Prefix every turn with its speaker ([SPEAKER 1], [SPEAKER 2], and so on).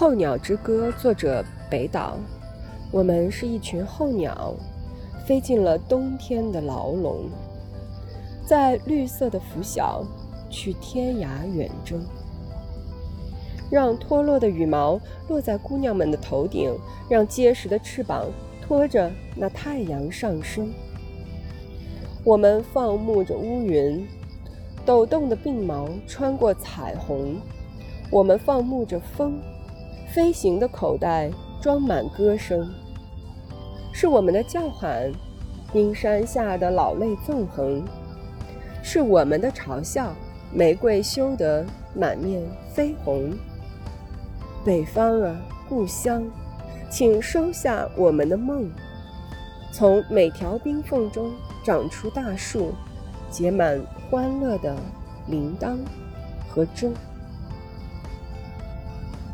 [SPEAKER 1] 候鸟之歌》作者北岛。我们是一群候鸟，飞进了冬天的牢笼，在绿色的拂晓，去天涯远征。让脱落的羽毛落在姑娘们的头顶，让结实的翅膀托着那太阳上升。我们放牧着乌云，抖动的鬓毛穿过彩虹。我们放牧着风，飞行的口袋装满歌声。是我们的叫喊，冰山下的老泪纵横；是我们的嘲笑，玫瑰羞得满面绯红。北方啊，故乡，请收下我们的梦。从每条冰缝中长出大树，结满欢乐的铃铛和钟。